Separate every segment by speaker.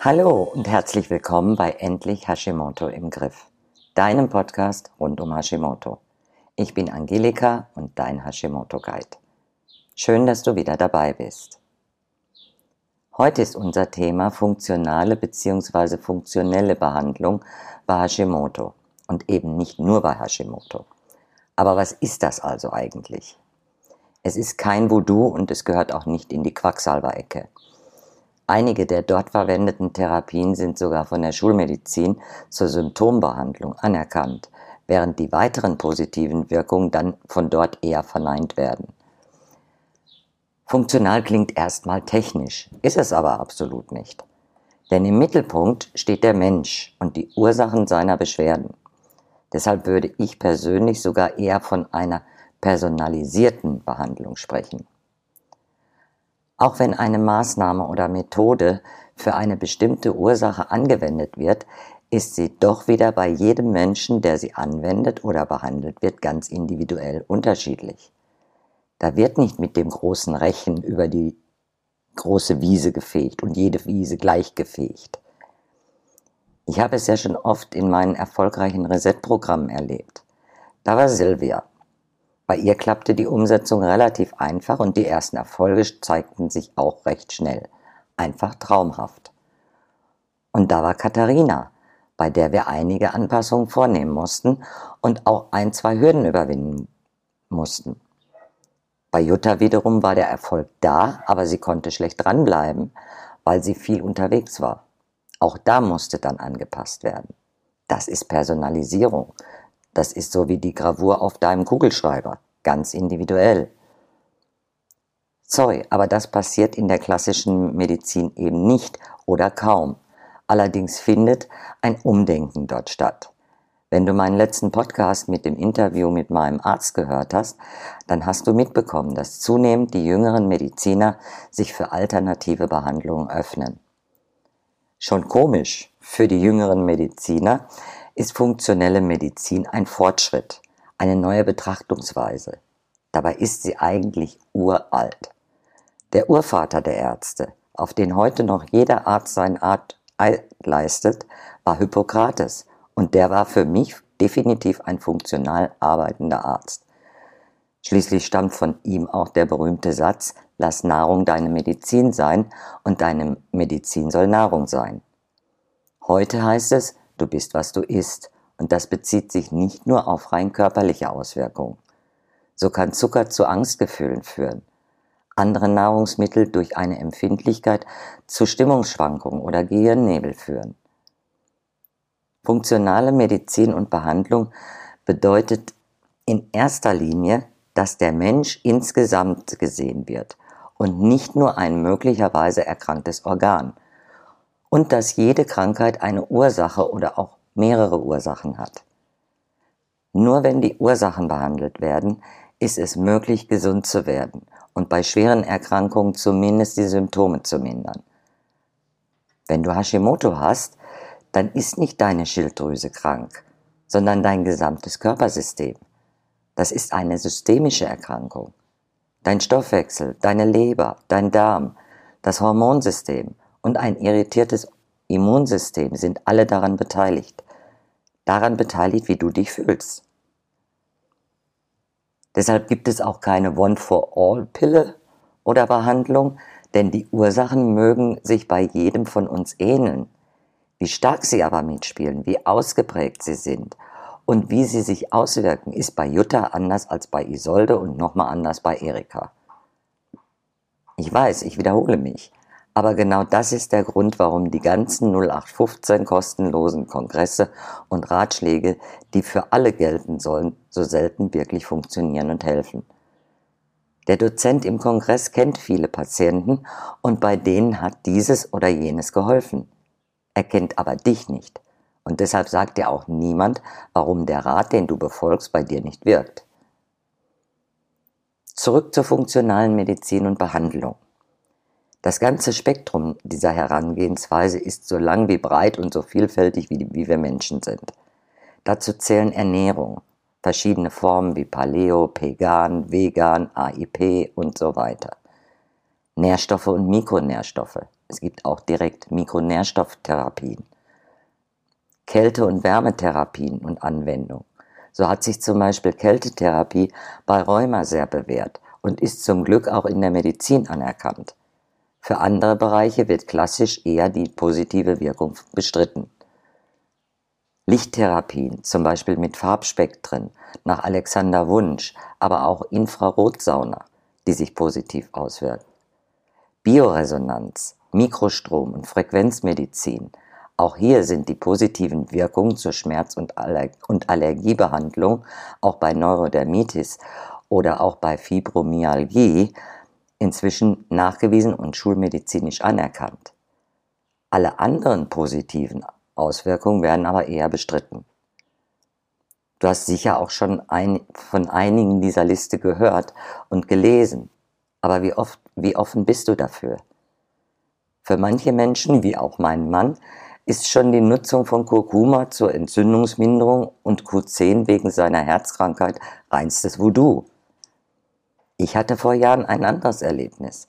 Speaker 1: Hallo und herzlich willkommen bei Endlich Hashimoto im Griff, deinem Podcast rund um Hashimoto. Ich bin Angelika und dein Hashimoto Guide. Schön, dass du wieder dabei bist. Heute ist unser Thema funktionale bzw. funktionelle Behandlung bei Hashimoto und eben nicht nur bei Hashimoto. Aber was ist das also eigentlich? Es ist kein Voodoo und es gehört auch nicht in die Quacksalberecke. Einige der dort verwendeten Therapien sind sogar von der Schulmedizin zur Symptombehandlung anerkannt, während die weiteren positiven Wirkungen dann von dort eher verneint werden. Funktional klingt erstmal technisch, ist es aber absolut nicht. Denn im Mittelpunkt steht der Mensch und die Ursachen seiner Beschwerden. Deshalb würde ich persönlich sogar eher von einer personalisierten Behandlung sprechen. Auch wenn eine Maßnahme oder Methode für eine bestimmte Ursache angewendet wird, ist sie doch wieder bei jedem Menschen, der sie anwendet oder behandelt wird, ganz individuell unterschiedlich. Da wird nicht mit dem großen Rechen über die große Wiese gefegt und jede Wiese gleich gefegt. Ich habe es ja schon oft in meinen erfolgreichen Reset-Programmen erlebt. Da war Silvia, bei ihr klappte die Umsetzung relativ einfach und die ersten Erfolge zeigten sich auch recht schnell. Einfach traumhaft. Und da war Katharina, bei der wir einige Anpassungen vornehmen mussten und auch ein, zwei Hürden überwinden mussten. Bei Jutta wiederum war der Erfolg da, aber sie konnte schlecht dranbleiben, weil sie viel unterwegs war. Auch da musste dann angepasst werden. Das ist Personalisierung. Das ist so wie die Gravur auf deinem Kugelschreiber, ganz individuell. Sorry, aber das passiert in der klassischen Medizin eben nicht oder kaum. Allerdings findet ein Umdenken dort statt. Wenn du meinen letzten Podcast mit dem Interview mit meinem Arzt gehört hast, dann hast du mitbekommen, dass zunehmend die jüngeren Mediziner sich für alternative Behandlungen öffnen. Schon komisch für die jüngeren Mediziner, ist funktionelle Medizin ein Fortschritt, eine neue Betrachtungsweise. Dabei ist sie eigentlich uralt. Der Urvater der Ärzte, auf den heute noch jeder Arzt seine Art leistet, war Hippokrates und der war für mich definitiv ein funktional arbeitender Arzt. Schließlich stammt von ihm auch der berühmte Satz, lass Nahrung deine Medizin sein und deine Medizin soll Nahrung sein. Heute heißt es, du bist, was du isst. Und das bezieht sich nicht nur auf rein körperliche Auswirkungen. So kann Zucker zu Angstgefühlen führen, andere Nahrungsmittel durch eine Empfindlichkeit zu Stimmungsschwankungen oder Gehirnnebel führen. Funktionale Medizin und Behandlung bedeutet in erster Linie, dass der Mensch insgesamt gesehen wird und nicht nur ein möglicherweise erkranktes Organ und dass jede Krankheit eine Ursache oder auch mehrere Ursachen hat. Nur wenn die Ursachen behandelt werden, ist es möglich, gesund zu werden und bei schweren Erkrankungen zumindest die Symptome zu mindern. Wenn du Hashimoto hast, dann ist nicht deine Schilddrüse krank, sondern dein gesamtes Körpersystem. Das ist eine systemische Erkrankung. Dein Stoffwechsel, deine Leber, dein Darm, das Hormonsystem und ein irritiertes Immunsystem sind alle daran beteiligt daran beteiligt, wie du dich fühlst. Deshalb gibt es auch keine One-for-All-Pille oder Behandlung, denn die Ursachen mögen sich bei jedem von uns ähneln. Wie stark sie aber mitspielen, wie ausgeprägt sie sind und wie sie sich auswirken, ist bei Jutta anders als bei Isolde und nochmal anders bei Erika. Ich weiß, ich wiederhole mich. Aber genau das ist der Grund, warum die ganzen 0815 kostenlosen Kongresse und Ratschläge, die für alle gelten sollen, so selten wirklich funktionieren und helfen. Der Dozent im Kongress kennt viele Patienten und bei denen hat dieses oder jenes geholfen. Er kennt aber dich nicht. Und deshalb sagt dir auch niemand, warum der Rat, den du befolgst, bei dir nicht wirkt. Zurück zur funktionalen Medizin und Behandlung. Das ganze Spektrum dieser Herangehensweise ist so lang wie breit und so vielfältig wie, wie wir Menschen sind. Dazu zählen Ernährung, verschiedene Formen wie Paleo, Pegan, Vegan, AIP und so weiter. Nährstoffe und Mikronährstoffe. Es gibt auch direkt Mikronährstofftherapien. Kälte- und Wärmetherapien und Anwendung. So hat sich zum Beispiel Kältetherapie bei Rheuma sehr bewährt und ist zum Glück auch in der Medizin anerkannt. Für andere Bereiche wird klassisch eher die positive Wirkung bestritten. Lichttherapien, zum Beispiel mit Farbspektren, nach Alexander Wunsch, aber auch Infrarotsauna, die sich positiv auswirken. Bioresonanz, Mikrostrom und Frequenzmedizin. Auch hier sind die positiven Wirkungen zur Schmerz- und, Aller und Allergiebehandlung, auch bei Neurodermitis oder auch bei Fibromyalgie, inzwischen nachgewiesen und schulmedizinisch anerkannt. Alle anderen positiven Auswirkungen werden aber eher bestritten. Du hast sicher auch schon ein, von einigen dieser Liste gehört und gelesen. Aber wie oft, wie offen bist du dafür? Für manche Menschen, wie auch mein Mann, ist schon die Nutzung von Kurkuma zur Entzündungsminderung und Q10 wegen seiner Herzkrankheit reinstes Voodoo. Ich hatte vor Jahren ein anderes Erlebnis.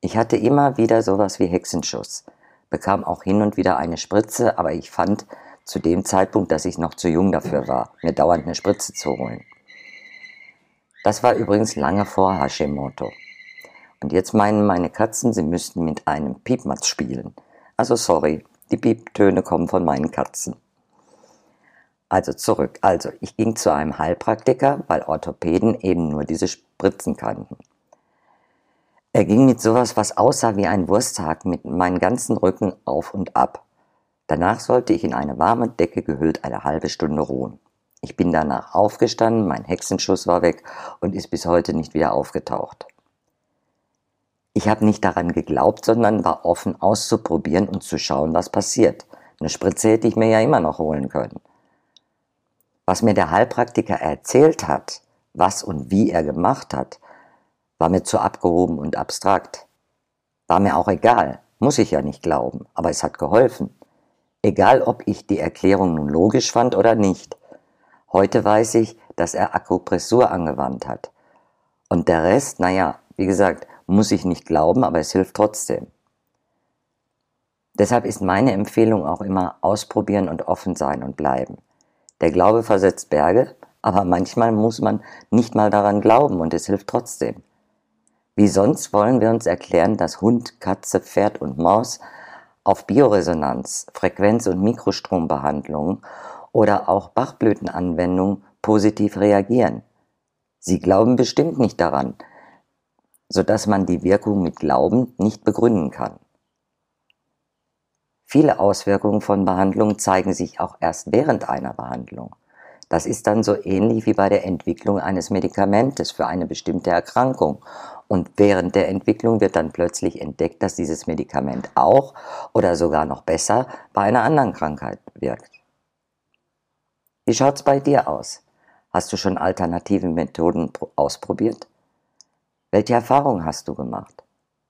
Speaker 1: Ich hatte immer wieder sowas wie Hexenschuss, bekam auch hin und wieder eine Spritze, aber ich fand zu dem Zeitpunkt, dass ich noch zu jung dafür war, mir dauernd eine Spritze zu holen. Das war übrigens lange vor Hashimoto. Und jetzt meinen meine Katzen, sie müssten mit einem Piepmatz spielen. Also sorry, die Pieptöne kommen von meinen Katzen. Also zurück. Also ich ging zu einem Heilpraktiker, weil Orthopäden eben nur diese Spritzen kannten. Er ging mit sowas, was aussah wie ein Wursthag, mit meinem ganzen Rücken auf und ab. Danach sollte ich in eine warme Decke gehüllt eine halbe Stunde ruhen. Ich bin danach aufgestanden, mein Hexenschuss war weg und ist bis heute nicht wieder aufgetaucht. Ich habe nicht daran geglaubt, sondern war offen auszuprobieren und zu schauen, was passiert. Eine Spritze hätte ich mir ja immer noch holen können. Was mir der Heilpraktiker erzählt hat, was und wie er gemacht hat, war mir zu abgehoben und abstrakt. War mir auch egal, muss ich ja nicht glauben, aber es hat geholfen. Egal, ob ich die Erklärung nun logisch fand oder nicht. Heute weiß ich, dass er Akupressur angewandt hat. Und der Rest, naja, wie gesagt, muss ich nicht glauben, aber es hilft trotzdem. Deshalb ist meine Empfehlung auch immer ausprobieren und offen sein und bleiben. Der Glaube versetzt Berge, aber manchmal muss man nicht mal daran glauben und es hilft trotzdem. Wie sonst wollen wir uns erklären, dass Hund, Katze, Pferd und Maus auf Bioresonanz, Frequenz- und Mikrostrombehandlungen oder auch Bachblütenanwendungen positiv reagieren. Sie glauben bestimmt nicht daran, sodass man die Wirkung mit Glauben nicht begründen kann. Viele Auswirkungen von Behandlungen zeigen sich auch erst während einer Behandlung. Das ist dann so ähnlich wie bei der Entwicklung eines Medikamentes für eine bestimmte Erkrankung. Und während der Entwicklung wird dann plötzlich entdeckt, dass dieses Medikament auch oder sogar noch besser bei einer anderen Krankheit wirkt. Wie schaut's bei dir aus? Hast du schon alternative Methoden ausprobiert? Welche Erfahrungen hast du gemacht?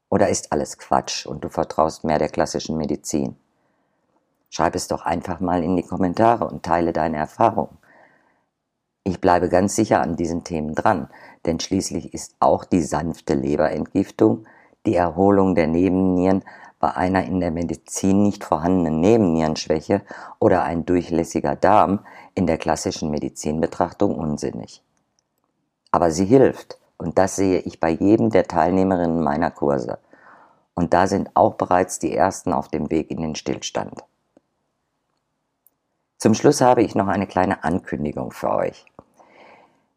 Speaker 1: Oder ist alles Quatsch und du vertraust mehr der klassischen Medizin? Schreib es doch einfach mal in die Kommentare und teile deine Erfahrungen. Ich bleibe ganz sicher an diesen Themen dran, denn schließlich ist auch die sanfte Leberentgiftung, die Erholung der Nebennieren bei einer in der Medizin nicht vorhandenen Nebennierenschwäche oder ein durchlässiger Darm in der klassischen Medizinbetrachtung unsinnig. Aber sie hilft und das sehe ich bei jedem der Teilnehmerinnen meiner Kurse. Und da sind auch bereits die ersten auf dem Weg in den Stillstand. Zum Schluss habe ich noch eine kleine Ankündigung für euch.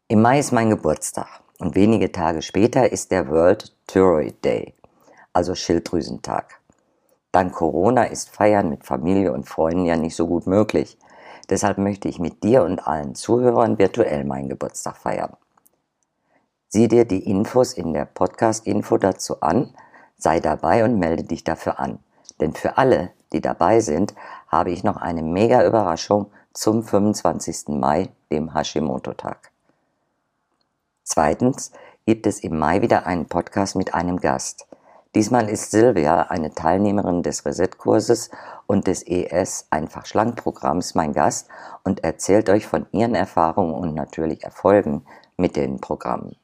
Speaker 1: Im Mai ist mein Geburtstag und wenige Tage später ist der World Thyroid Day, also Schilddrüsentag. Dank Corona ist Feiern mit Familie und Freunden ja nicht so gut möglich. Deshalb möchte ich mit dir und allen Zuhörern virtuell meinen Geburtstag feiern. Sieh dir die Infos in der Podcast-Info dazu an, sei dabei und melde dich dafür an. Denn für alle, die dabei sind, habe ich noch eine mega Überraschung zum 25. Mai, dem Hashimoto-Tag. Zweitens gibt es im Mai wieder einen Podcast mit einem Gast. Diesmal ist Silvia eine Teilnehmerin des Reset-Kurses und des ES Einfach Schlank Programms mein Gast und erzählt euch von ihren Erfahrungen und natürlich Erfolgen mit den Programmen.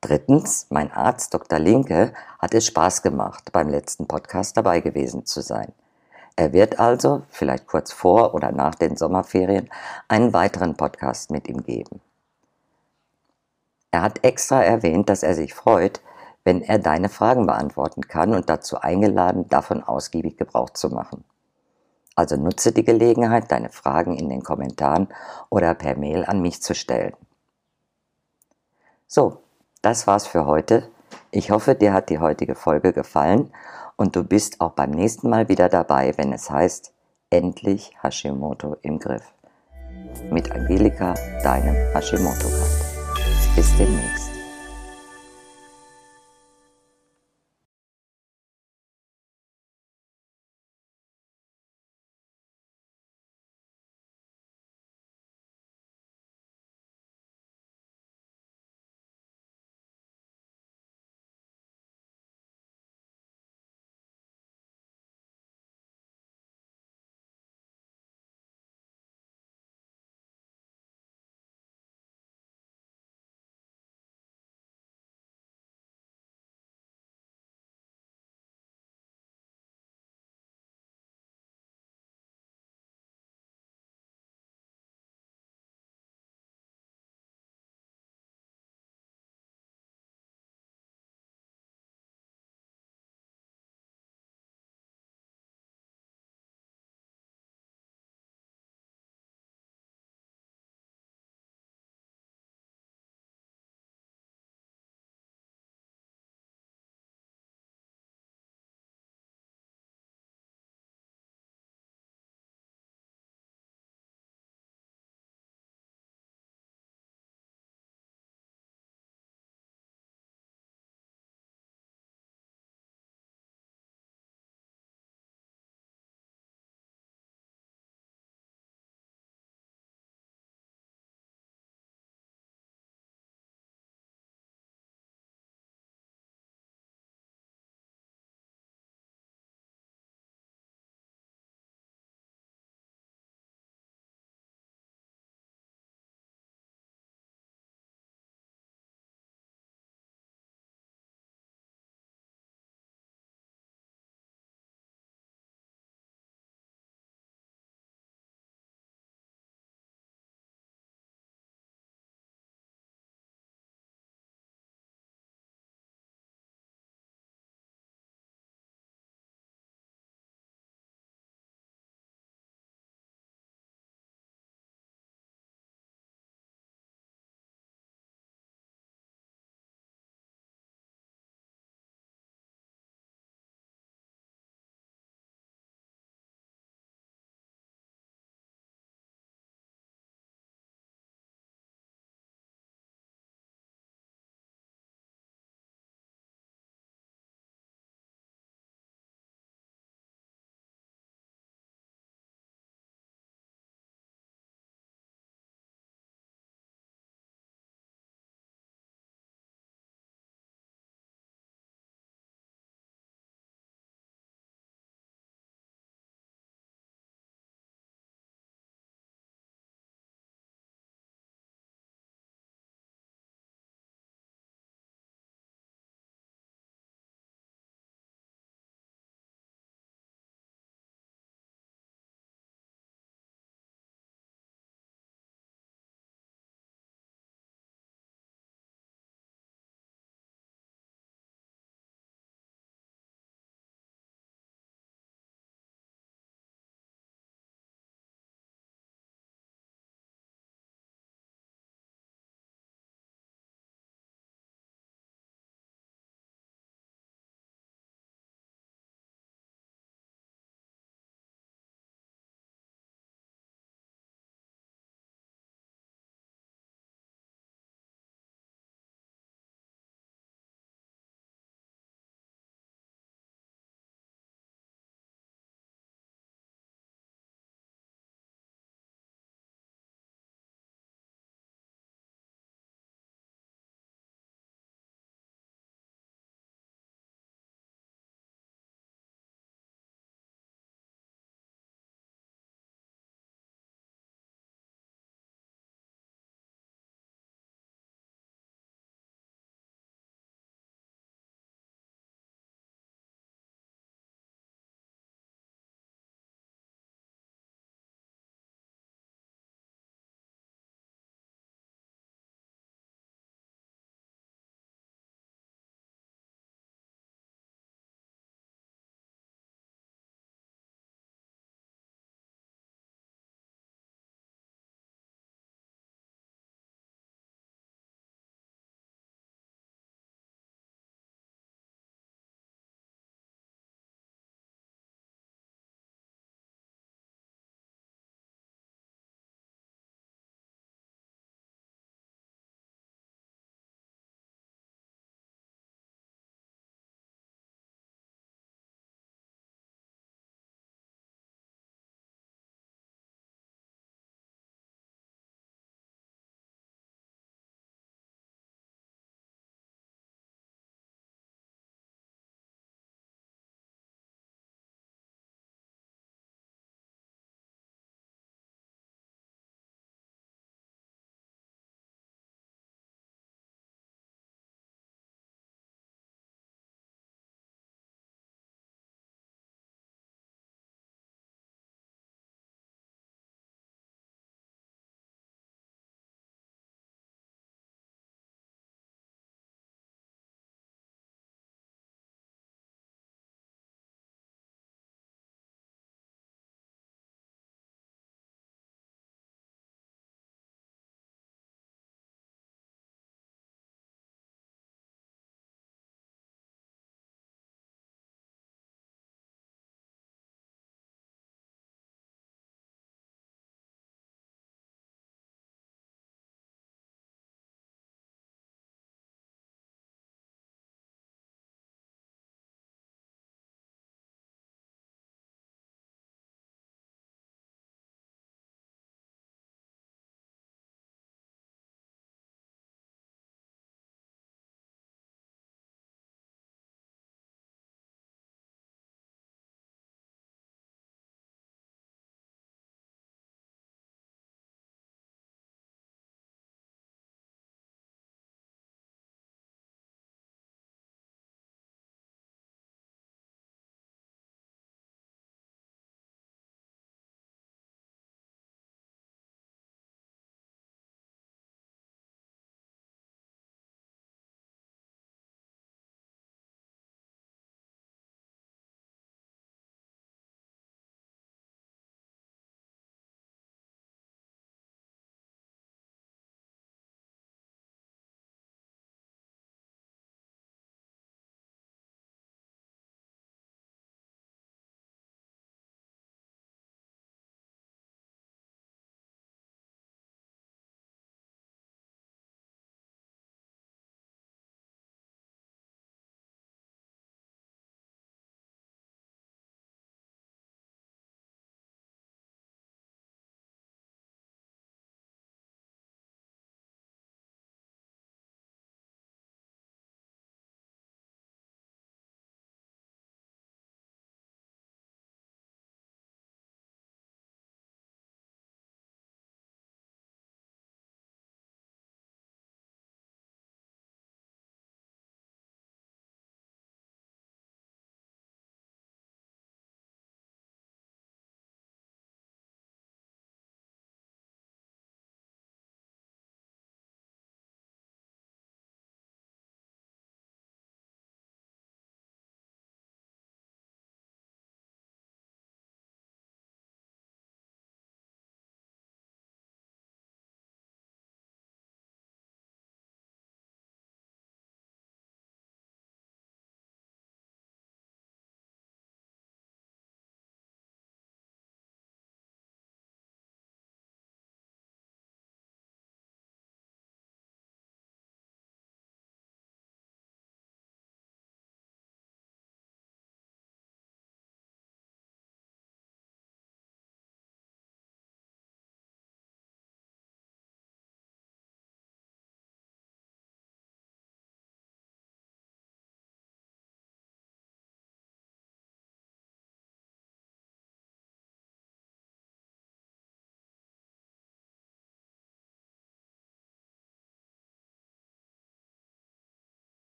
Speaker 1: Drittens, mein Arzt Dr. Linke hat es Spaß gemacht, beim letzten Podcast dabei gewesen zu sein. Er wird also, vielleicht kurz vor oder nach den Sommerferien, einen weiteren Podcast mit ihm geben. Er hat extra erwähnt, dass er sich freut, wenn er deine Fragen beantworten kann und dazu eingeladen, davon ausgiebig Gebrauch zu machen. Also nutze die Gelegenheit, deine Fragen in den Kommentaren oder per Mail an mich zu stellen. So, das war's für heute. Ich hoffe, dir hat die heutige Folge gefallen und du bist auch beim nächsten Mal wieder dabei, wenn es heißt, endlich Hashimoto im Griff. Mit Angelika, deinem Hashimoto-Guide. Bis demnächst.